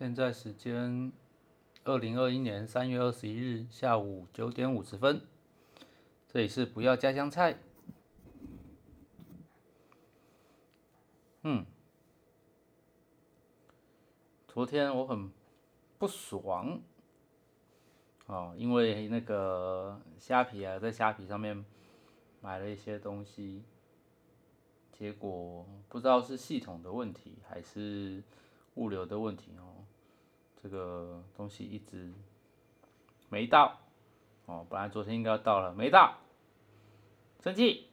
现在时间二零二一年三月二十一日下午九点五十分，这里是不要家乡菜。嗯，昨天我很不爽哦，因为那个虾皮啊，在虾皮上面买了一些东西，结果不知道是系统的问题还是物流的问题哦。这个东西一直没到哦，本来昨天应该要到了，没到，生气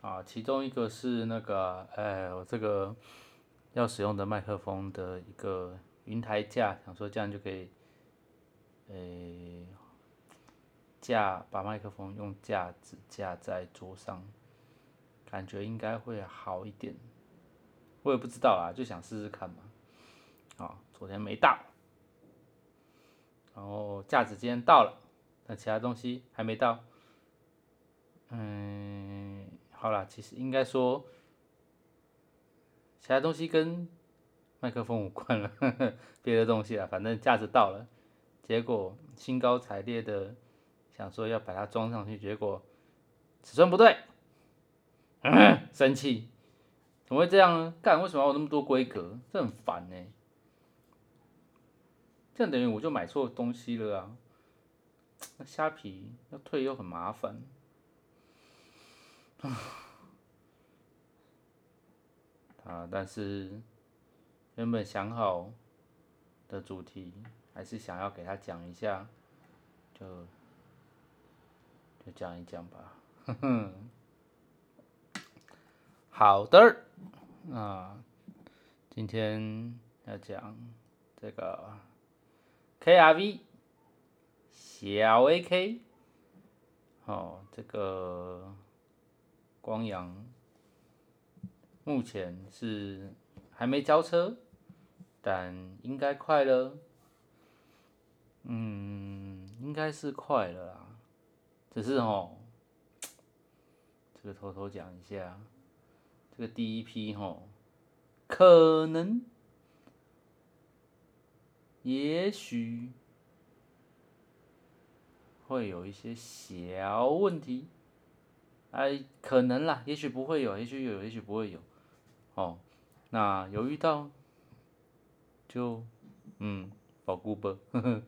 啊！其中一个是那个，哎，我这个要使用的麦克风的一个云台架，想说这样就可以，哎，架把麦克风用架子架在桌上，感觉应该会好一点。我也不知道啊，就想试试看嘛。啊，昨天没到，然后架子今天到了，但其他东西还没到。嗯，好了，其实应该说，其他东西跟麦克风无关了，别的东西了，反正架子到了，结果兴高采烈的想说要把它装上去，结果尺寸不对，生气，怎么会这样呢？干，为什么要有那么多规格？这很烦呢。这等于我就买错东西了啊！那虾皮要退又很麻烦 啊！但是原本想好的主题，还是想要给他讲一下，就就讲一讲吧。哼哼，好的，啊，今天要讲这个。K R V 小 A K，哦，这个光阳目前是还没交车，但应该快了，嗯，应该是快了啦，只是哦，这个偷偷讲一下，这个第一批哦，可能。也许会有一些小问题，哎，可能啦，也许不会有，也许有，也许不会有，哦，那有遇到就嗯，保护吧，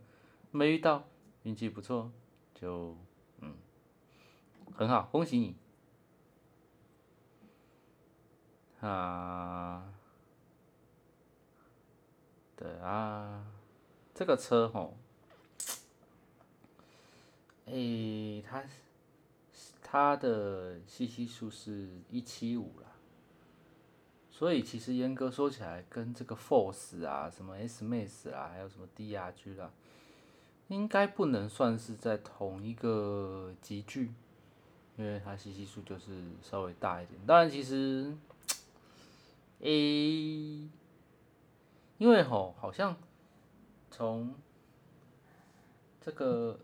没遇到运气不错，就嗯，很好，恭喜你。啊，对啊。这个车吼，诶，它它的吸气数是一七五啦，所以其实严格说起来，跟这个 Force 啊、什么 S Max 啊，还有什么 DRG 啦，应该不能算是在同一个级距，因为它吸气数就是稍微大一点。当然，其实，诶，因为吼好像。从这个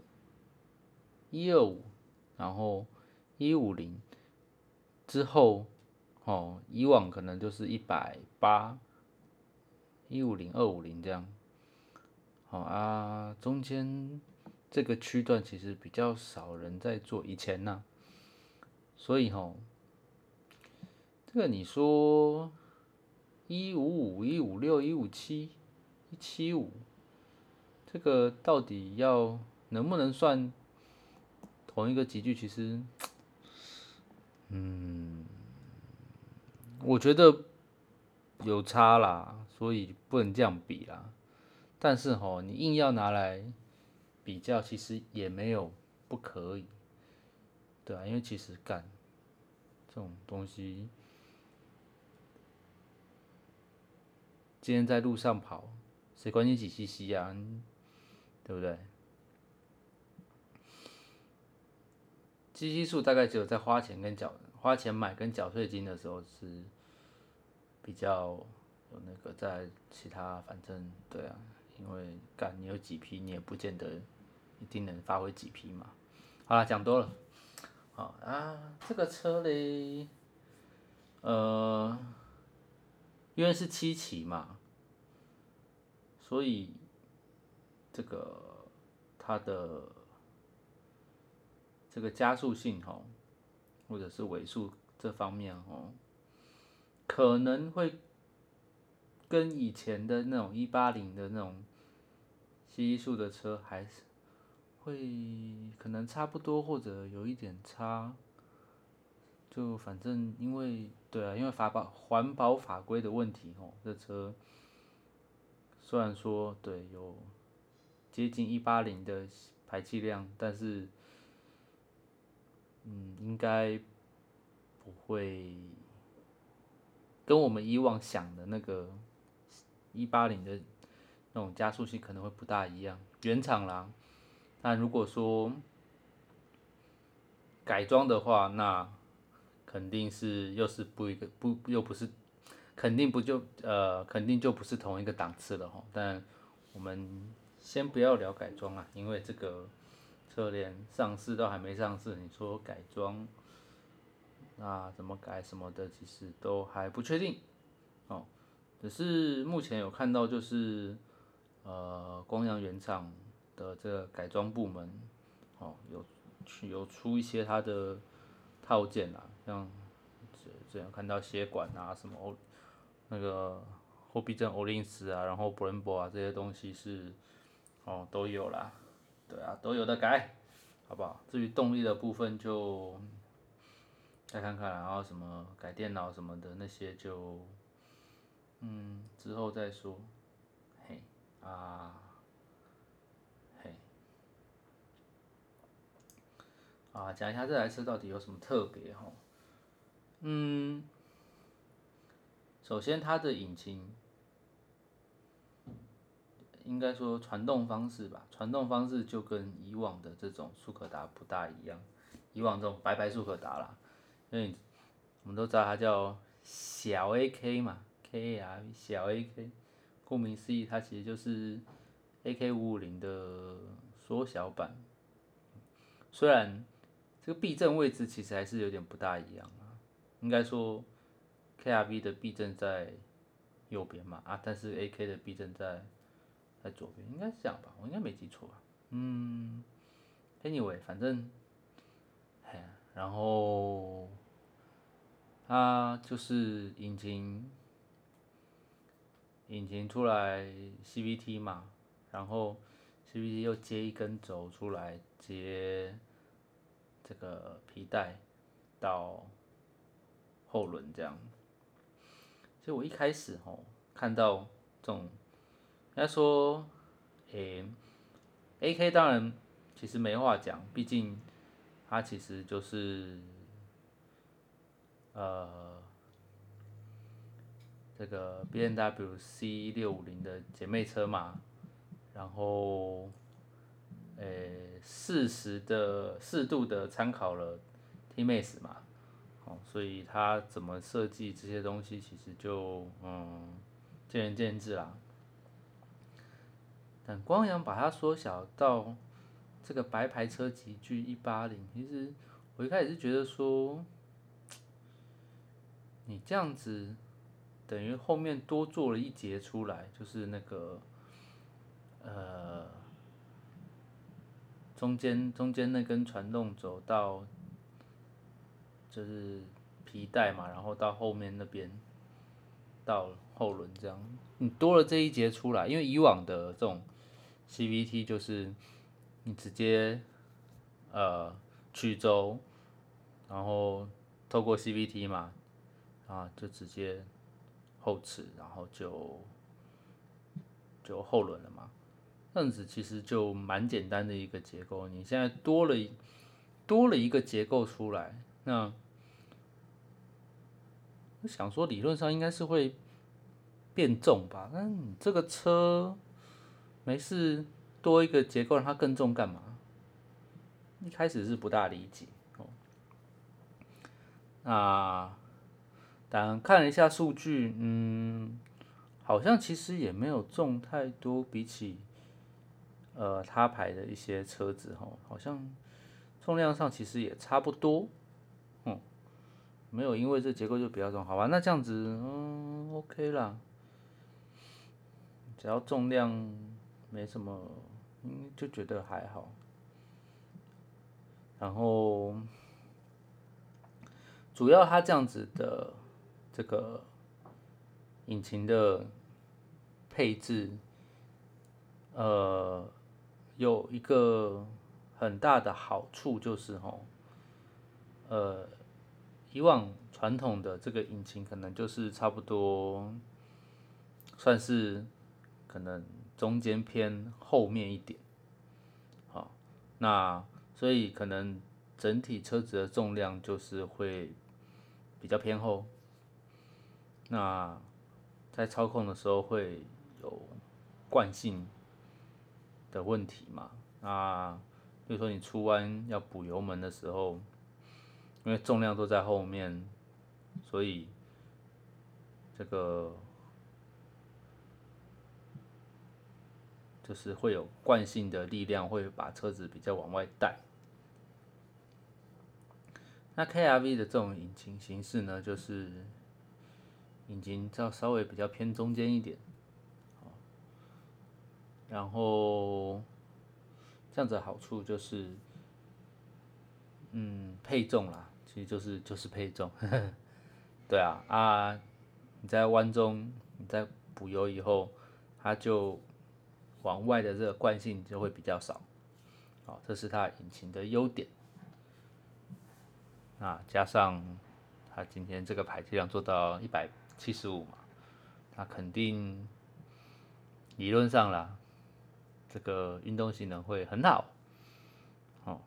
一二五，然后一五零之后，哦，以往可能就是一百八，一五零二五零这样，好啊，中间这个区段其实比较少人在做，以前呢，所以吼，这个你说一五五、一五六、一五七、一七五。这个到底要能不能算同一个集句？其实，嗯，我觉得有差啦，所以不能这样比啦。但是吼，你硬要拿来比较，其实也没有不可以，对啊，因为其实干这种东西，今天在路上跑，谁管你几 CC 啊？对不对？基息数大概只有在花钱跟缴花钱买跟缴税金的时候是比较有那个，在其他反正对啊，因为干你有几批，你也不见得一定能发挥几批嘛。好了，讲多了。好啊，这个车嘞，呃，因为是七期嘛，所以这个它的这个加速性哈，或者是尾数这方面哦，可能会跟以前的那种一八零的那种七速的车还是会可能差不多，或者有一点差。就反正因为对啊，因为法保环保法规的问题哦，这车虽然说对有接近一八零的排气量，但是嗯，应该不会跟我们以往想的那个一八零的那种加速性可能会不大一样。原厂啦，但如果说改装的话，那肯定是又是不一个不又不是，肯定不就呃肯定就不是同一个档次了哈。但我们先不要聊改装啊，因为这个车连上市都还没上市，你说改装，那怎么改什么的，其实都还不确定哦。只是目前有看到就是呃光阳原厂的这个改装部门哦有去有出一些它的套件啊。像这这样看到血管啊，什么欧那个后避震欧林斯啊，然后 Brembo 啊这些东西是哦都有啦，对啊都有的改，好不好？至于动力的部分就再看看，然后什么改电脑什么的那些就嗯之后再说，嘿啊嘿啊讲一下这台车到底有什么特别哈？嗯，首先它的引擎，应该说传动方式吧，传动方式就跟以往的这种速可达不大一样。以往这种白白速可达啦，因为我们都知道它叫小 AK 嘛，K R 小 AK，顾名思义，它其实就是 AK 五五零的缩小版。虽然这个避震位置其实还是有点不大一样啊。应该说，K R V 的避震在右边嘛啊，但是 A K 的避震在在左边，应该是这样吧？我应该没记错吧？嗯，Anyway，反正，哎，然后它就是引擎引擎出来 C V T 嘛，然后 C V T 又接一根轴出来接这个皮带到。后轮这样，所以我一开始吼看到这种，应该说，诶，A K 当然其实没话讲，毕竟它其实就是，呃，这个 B N W C 六五零的姐妹车嘛，然后，诶，适时的适度的参考了 T Max 嘛。所以它怎么设计这些东西，其实就嗯见仁见智啦。但光阳把它缩小到这个白牌车级距一八零，其实我一开始是觉得说，你这样子等于后面多做了一节出来，就是那个呃中间中间那根传动轴到。就是皮带嘛，然后到后面那边到后轮这样，你多了这一节出来，因为以往的这种 CVT 就是你直接呃曲轴，然后透过 CVT 嘛，啊就直接后齿，然后就就后轮了嘛，这样子其实就蛮简单的一个结构，你现在多了多了一个结构出来。那我想说，理论上应该是会变重吧？那你这个车没事多一个结构让它更重干嘛？一开始是不大理解哦。那但看了一下数据，嗯，好像其实也没有重太多，比起呃他牌的一些车子哈，好像重量上其实也差不多。嗯没有，因为这结构就比较重，好吧？那这样子，嗯，OK 啦。只要重量没什么，嗯，就觉得还好。然后，主要它这样子的这个引擎的配置，呃，有一个很大的好处就是哦，呃，以往传统的这个引擎可能就是差不多算是可能中间偏后面一点，好，那。所以可能整体车子的重量就是会比较偏后，那在操控的时候会有惯性的问题嘛？那比如说你出弯要补油门的时候，因为重量都在后面，所以这个就是会有惯性的力量会把车子比较往外带。那 KRV 的这种引擎形式呢，就是引擎要稍微比较偏中间一点，然后这样子的好处就是，嗯，配重啦，其实就是就是配重，对啊啊，你在弯中你在补油以后，它就往外的这个惯性就会比较少，好，这是它引擎的优点。那加上它今天这个排气量做到一百七十五嘛，那肯定理论上啦，这个运动性能会很好，哦，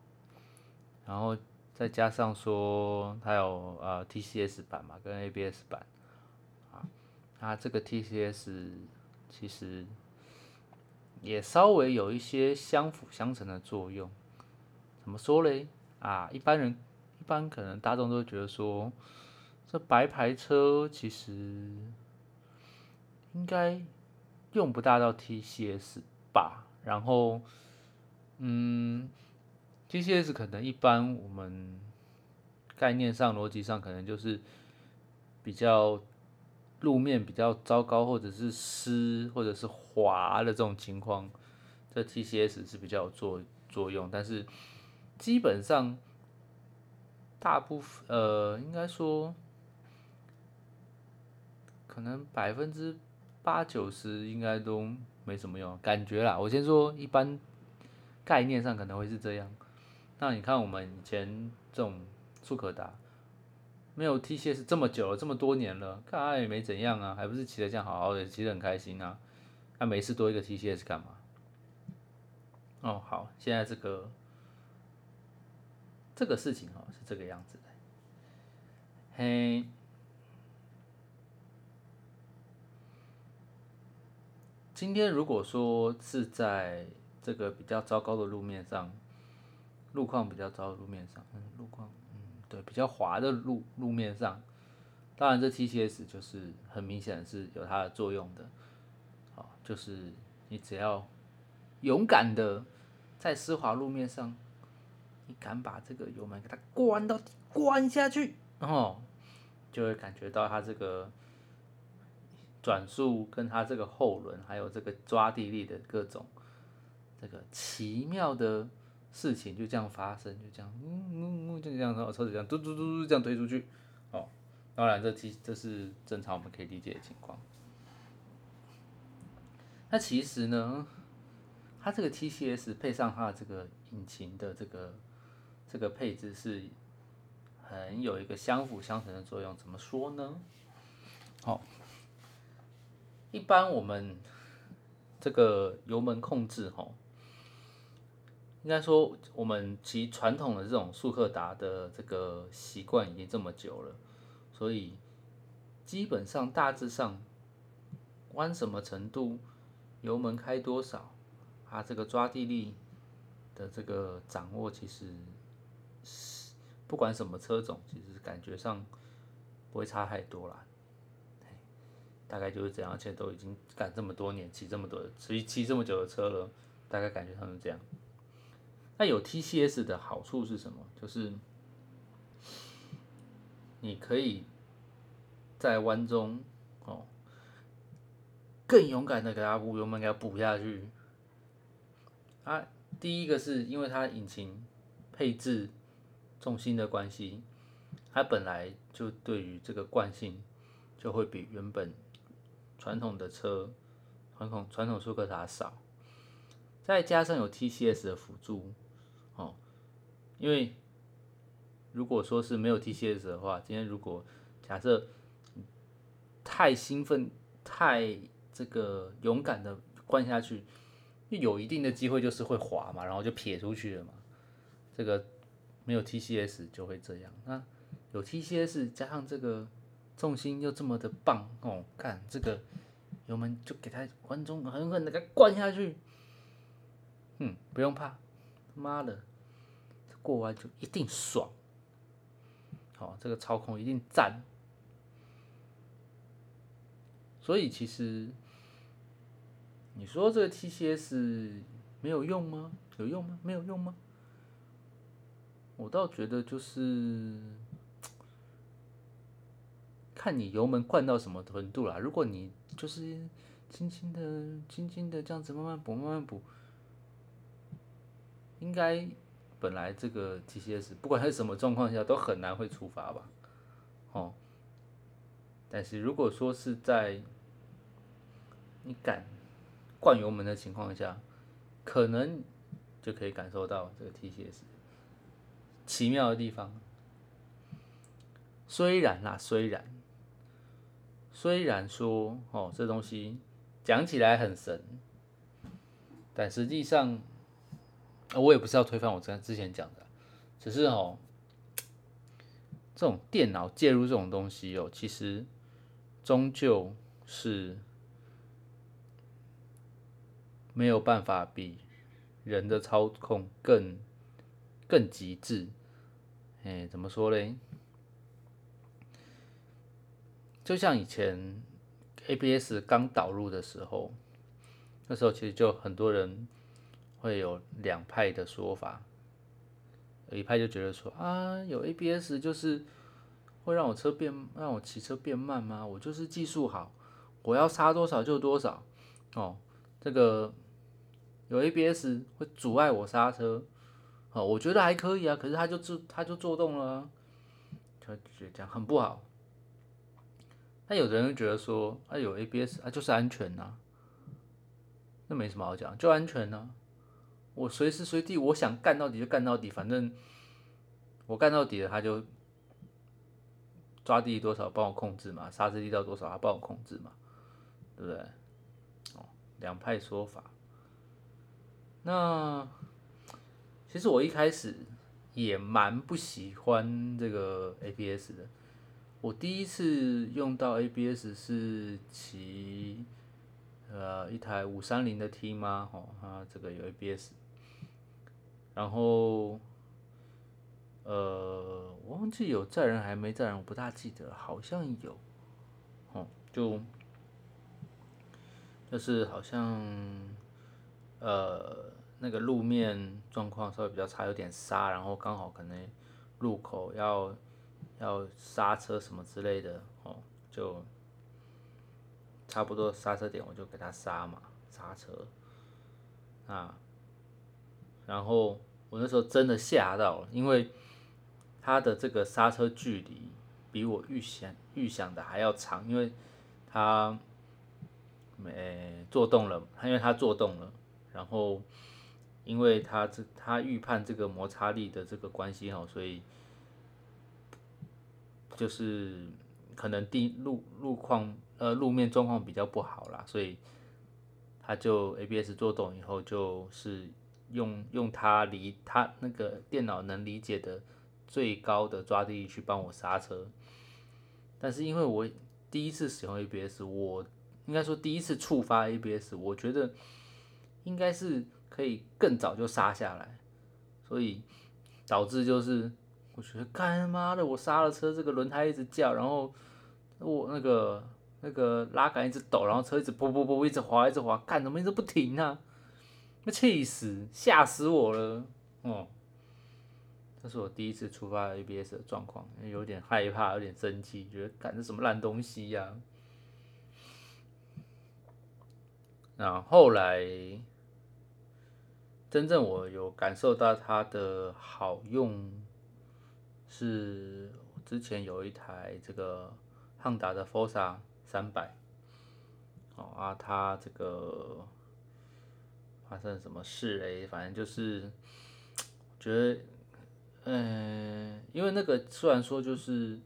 然后再加上说它有呃 TCS 版嘛跟 ABS 版，啊，它这个 TCS 其实也稍微有一些相辅相成的作用，怎么说嘞？啊，一般人。一般可能大众都会觉得说，这白牌车其实应该用不大到 TCS 吧。然后，嗯，TCS 可能一般我们概念上、逻辑上可能就是比较路面比较糟糕，或者是湿或者是滑的这种情况，这 TCS 是比较有作作用。但是基本上。大部分呃，应该说，可能百分之八九十应该都没什么用，感觉啦。我先说一般概念上可能会是这样。那你看我们以前这种速可达，没有 T 线是这么久了，这么多年了，看也没怎样啊，还不是骑得这样好好的，骑得很开心啊。那每次多一个 T 线是干嘛？哦，好，现在这个。这个事情哦是这个样子的，嘿，今天如果说是在这个比较糟糕的路面上，路况比较糟的路面上，嗯，路况，对，比较滑的路路面上，当然这 TCS 就是很明显是有它的作用的，好，就是你只要勇敢的在湿滑路面上。你敢把这个油门给它关到，关下去，哦，就会感觉到它这个转速跟它这个后轮还有这个抓地力的各种这个奇妙的事情就这样发生，就这样，嗯嗯嗯，就这样，然后车子这样嘟嘟嘟嘟这样推出去，哦，当然这其这是正常我们可以理解的情况。那其实呢，它这个 TCS 配上它的这个引擎的这个。这个配置是很有一个相辅相成的作用，怎么说呢？好，一般我们这个油门控制，吼，应该说我们骑传统的这种速克达的这个习惯已经这么久了，所以基本上大致上弯什么程度，油门开多少，它这个抓地力的这个掌握其实是。不管什么车种，其实感觉上不会差太多啦。大概就是这样，而且都已经赶这么多年，骑这么多，骑骑这么久的车了，大概感觉上是这样。那有 TCS 的好处是什么？就是你可以在弯中哦更勇敢的给它补油门，给它补下去。啊，第一个是因为它引擎配置重心的关系，它本来就对于这个惯性就会比原本传统的车、传统传统速克达少，再加上有 TCS 的辅助，因为如果说是没有 TCS 的话，今天如果假设太兴奋、太这个勇敢的灌下去，有一定的机会就是会滑嘛，然后就撇出去了嘛。这个没有 TCS 就会这样。那有 TCS 加上这个重心又这么的棒哦，看这个油门就给他观众狠狠的给灌下去，嗯，不用怕，妈的，过弯就一定爽。好，这个操控一定赞。所以其实你说这个 TCS 没有用吗？有用吗？没有用吗？我倒觉得就是看你油门灌到什么程度啦。如果你就是轻轻的、轻轻的这样子慢慢补、慢慢补，应该本来这个 TCS 不管在什么状况下都很难会触发吧？哦。但是如果说是在你敢灌油门的情况下，可能就可以感受到这个 TCS 奇妙的地方。虽然啦，虽然虽然说哦，这东西讲起来很神，但实际上我也不是要推翻我之之前讲的，只是哦，这种电脑介入这种东西哦，其实。终究是没有办法比人的操控更更极致。哎，怎么说嘞？就像以前 ABS 刚导入的时候，那时候其实就很多人会有两派的说法，有一派就觉得说啊，有 ABS 就是。会让我车变，让我骑车变慢吗？我就是技术好，我要刹多少就多少。哦，这个有 ABS 会阻碍我刹车，哦，我觉得还可以啊。可是它就自它就做动了，就觉得这样很不好。那有的人觉得说，啊有 ABS 啊就是安全呐，那没什么好讲，就安全呐。我随时随地我想干到底就干到底，反正我干到底了，他就。抓地多少帮我控制嘛，刹车力道多少他帮我控制嘛，对不对？哦，两派说法。那其实我一开始也蛮不喜欢这个 ABS 的。我第一次用到 ABS 是骑呃一台五三零的 T 吗？哦，它这个有 ABS，然后。呃，我忘记有载人还没载人，我不大记得，好像有，哦，就就是好像呃那个路面状况稍微比较差，有点沙，然后刚好可能路口要要刹车什么之类的，哦，就差不多刹车点我就给他刹嘛，刹车啊，然后我那时候真的吓到了，因为。它的这个刹车距离比我预想预想的还要长，因为它没做动了，因为它做动了，然后因为它这它预判这个摩擦力的这个关系哈，所以就是可能地路路况呃路面状况比较不好啦，所以它就 ABS 做动以后就是用用它离它那个电脑能理解的。最高的抓地力去帮我刹车，但是因为我第一次使用 ABS，我应该说第一次触发 ABS，我觉得应该是可以更早就刹下来，所以导致就是我觉得干妈的我刹了车，这个轮胎一直叫，然后我那个那个拉杆一直抖，然后车一直啵啵啵一直滑一直滑，干什么一直不停啊？那气死吓死我了哦！这是我第一次触发 ABS 的状况，有点害怕，有点生气，觉得干这什么烂东西呀？那后来真正我有感受到它的好用，是之前有一台这个汉达的 Forza 三百，哦啊，它这个发生什么事嘞？反正就是觉得，嗯，因为那个虽然说就是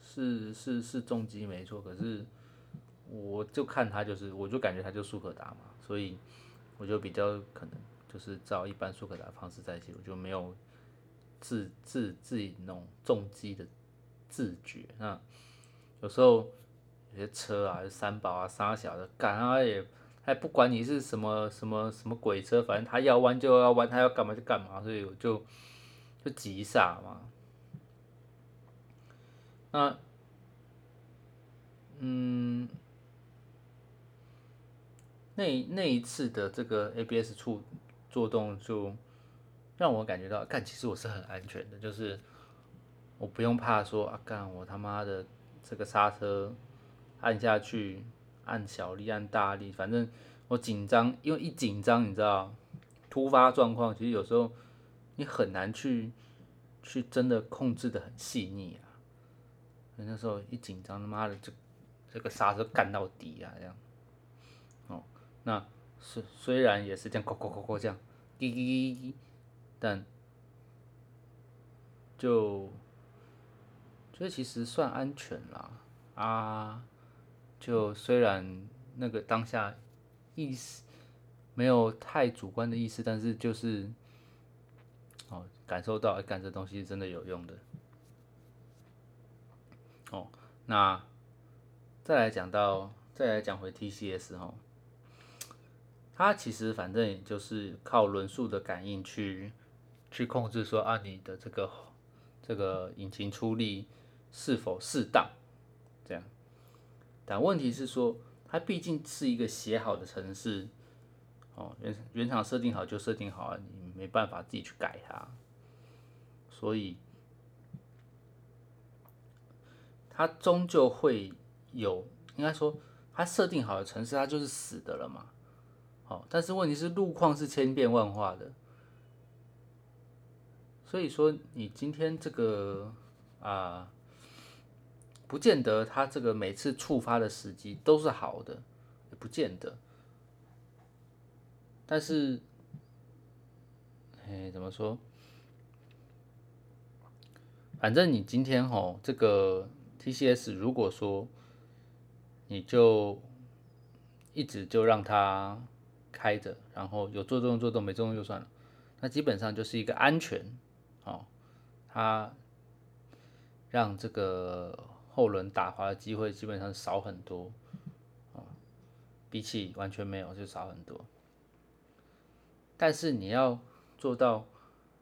是是是重机没错，可是我就看他就是，我就感觉他就速可达嘛，所以。我就比较可能就是照一般速可达方式在骑，我就没有自自自己那种重机的自觉。那有时候有些车啊，三宝啊、三小的，干啊也哎不管你是什么什么什么鬼车，反正他要弯就要弯，他要干嘛就干嘛，所以我就就急刹嘛。那嗯。那那一次的这个 ABS 触作动，就让我感觉到，干，其实我是很安全的，就是我不用怕说啊，干，我他妈的这个刹车按下去，按小力按大力，反正我紧张，因为一紧张，你知道，突发状况，其实有时候你很难去去真的控制的很细腻啊。那时候一紧张，他妈的就这个刹车干到底啊，这样。哦那虽虽然也是这样，咕咕咕咕这样，滴滴滴，但就觉得其实算安全啦啊！就虽然那个当下意思没有太主观的意思，但是就是哦，感受到干这东西真的有用的。哦，那再来讲到，再来讲回 TCS 哦。它其实反正也就是靠轮速的感应去去控制，说啊你的这个这个引擎出力是否适当，这样。但问题是说，它毕竟是一个写好的程式，哦原原厂设定好就设定好了，你没办法自己去改它，所以它终究会有，应该说它设定好的程式，它就是死的了嘛。好，但是问题是路况是千变万化的，所以说你今天这个啊，不见得它这个每次触发的时机都是好的，也不见得。但是，哎，怎么说？反正你今天吼这个 TCS，如果说你就一直就让它。开着，然后有做动做动，没做动就算了。那基本上就是一个安全，哦，它让这个后轮打滑的机会基本上少很多，啊，比起完全没有就少很多。但是你要做到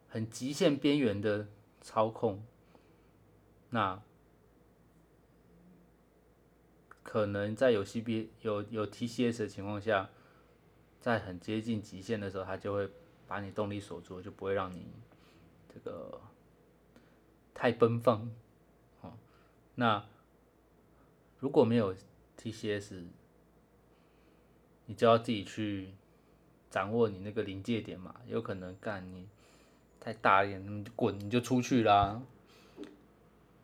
很极限边缘的操控，那可能在有 C B 有有 T C S 的情况下。在很接近极限的时候，它就会把你动力锁住，就不会让你这个太奔放。那如果没有 TCS，你就要自己去掌握你那个临界点嘛，有可能干你太大一点，你就滚你就出去啦。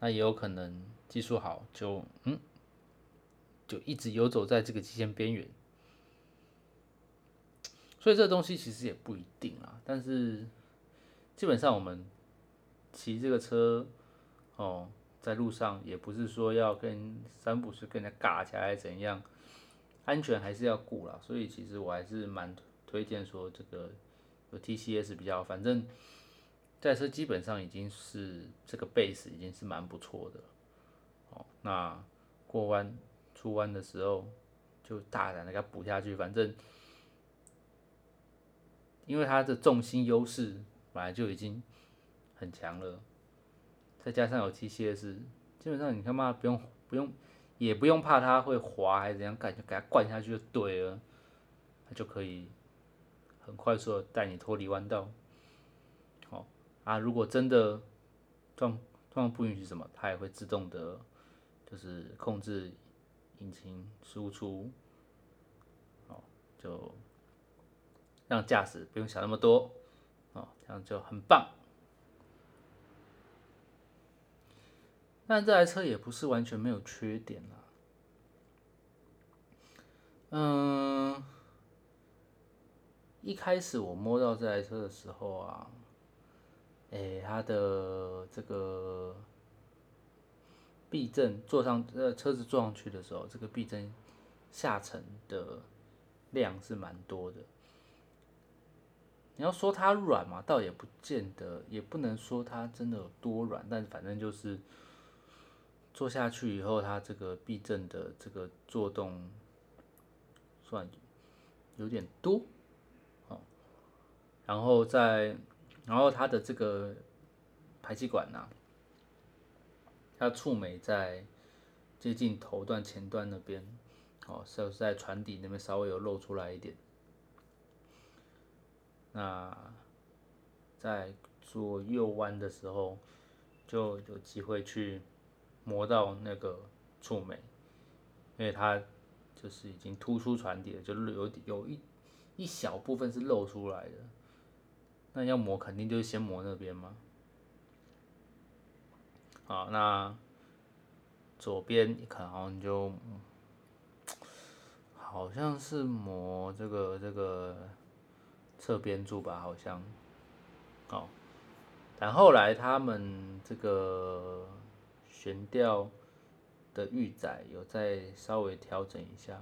那也有可能技术好，就嗯，就一直游走在这个极限边缘。所以这东西其实也不一定啊，但是基本上我们骑这个车哦，在路上也不是说要跟三步是跟人家尬起来怎样，安全还是要顾啦。所以其实我还是蛮推荐说这个有 TCS 比较，反正这车基本上已经是这个 base 已经是蛮不错的哦。那过弯出弯的时候就大胆的给它补下去，反正。因为它的重心优势本来就已经很强了，再加上有 TCS，基本上你他妈不用不用也不用怕它会滑还是怎样，感觉给它灌下去就对了，它就可以很快速的带你脱离弯道。好啊，如果真的状状况不允许什么，它也会自动的，就是控制引擎输出哦就让驾驶不用想那么多，哦，这样就很棒。但这台车也不是完全没有缺点啦，嗯，一开始我摸到这台车的时候啊，哎，它的这个避震坐上呃车子坐上去的时候，这个避震下沉的量是蛮多的。你要说它软嘛，倒也不见得，也不能说它真的有多软，但反正就是。坐下去以后，它这个避震的这个作动算有点多，哦，然后在，然后它的这个排气管呐，它触媒在接近头段前段那边，哦，是在船底那边稍微有露出来一点，那在左右弯的时候就有机会去。磨到那个触媒，因为它就是已经突出船底了，就是有有一一小部分是露出来的。那要磨肯定就是先磨那边嘛。好，那左边你看，好像就好像是磨这个这个侧边柱吧，好像。好，但后来他们这个。悬吊的预载有再稍微调整一下，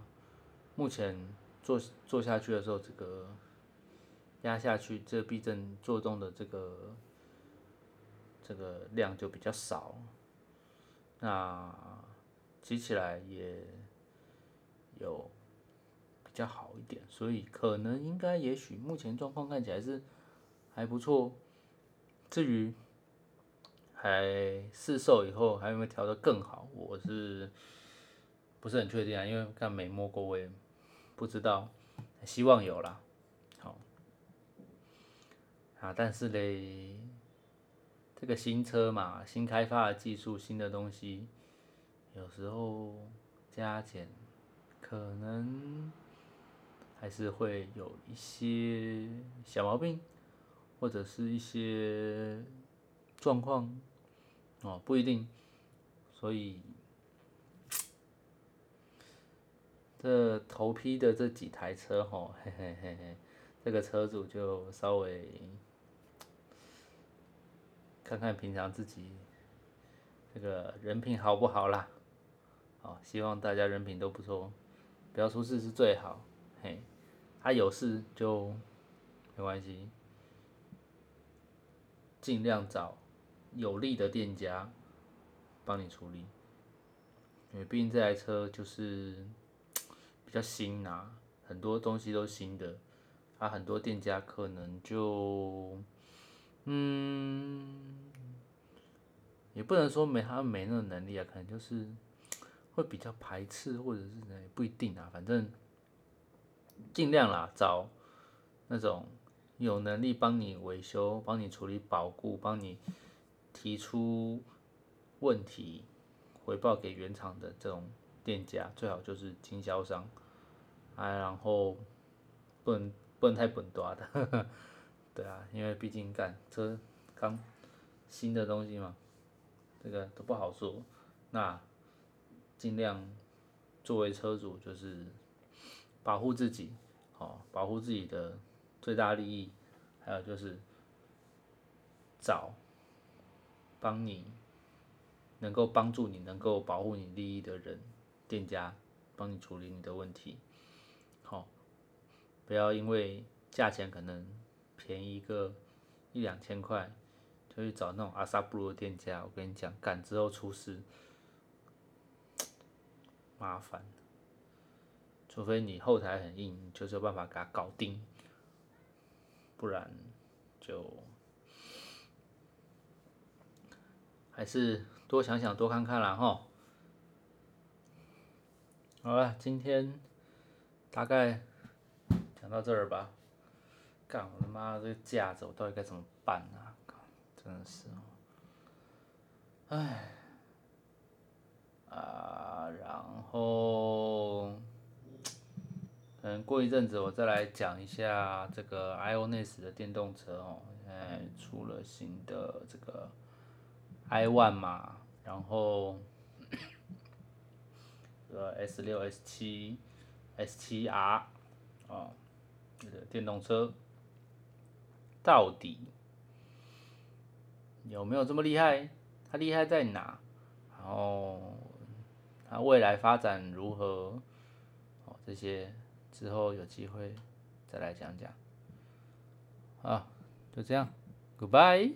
目前坐坐下去的时候，这个压下去，这避震作动的这个这个量就比较少，那骑起来也有比较好一点，所以可能应该也许目前状况看起来是还不错，至于。还试售以后还有没有调的更好？我是不是很确定啊？因为刚没摸过，我也不知道。希望有啦，好啊。但是嘞，这个新车嘛，新开发的技术，新的东西，有时候加减可能还是会有一些小毛病，或者是一些状况。哦，不一定，所以这头批的这几台车吼，嘿嘿嘿嘿，这个车主就稍微看看平常自己这个人品好不好啦。哦，希望大家人品都不错，不要出事是最好。嘿，他有事就没关系，尽量找。有利的店家帮你处理，因为毕竟这台车就是比较新呐，很多东西都新的，啊，很多店家可能就，嗯，也不能说没他没那个能力啊，可能就是会比较排斥，或者是也不一定啊，反正尽量啦，找那种有能力帮你维修、帮你处理保固、帮你。提出问题回报给原厂的这种店家，最好就是经销商，啊，然后不能不能太本多的，对啊，因为毕竟干车刚新的东西嘛，这个都不好说，那尽量作为车主就是保护自己，好，保护自己的最大利益，还有就是找。帮你能够帮助你能够保护你利益的人，店家帮你处理你的问题，好，不要因为价钱可能便宜个一两千块，就去找那种阿萨布鲁的店家。我跟你讲，赶之后出事，麻烦。除非你后台很硬，就是有办法给他搞定，不然就。还是多想想，多看看啦，哈。好了，今天大概讲到这儿吧。干我他妈这个架子，我到底该怎么办啊？真的是哦。唉。啊，然后嗯，过一阵子我再来讲一下这个 Ionis 的电动车哦，现在出了新的这个 i One 嘛，然后呃 S 六、S 七、S 七 R 哦，这个电动车到底有没有这么厉害？它厉害在哪？然后它未来发展如何？哦，这些。之后有机会再来讲讲，啊，就这样，Goodbye。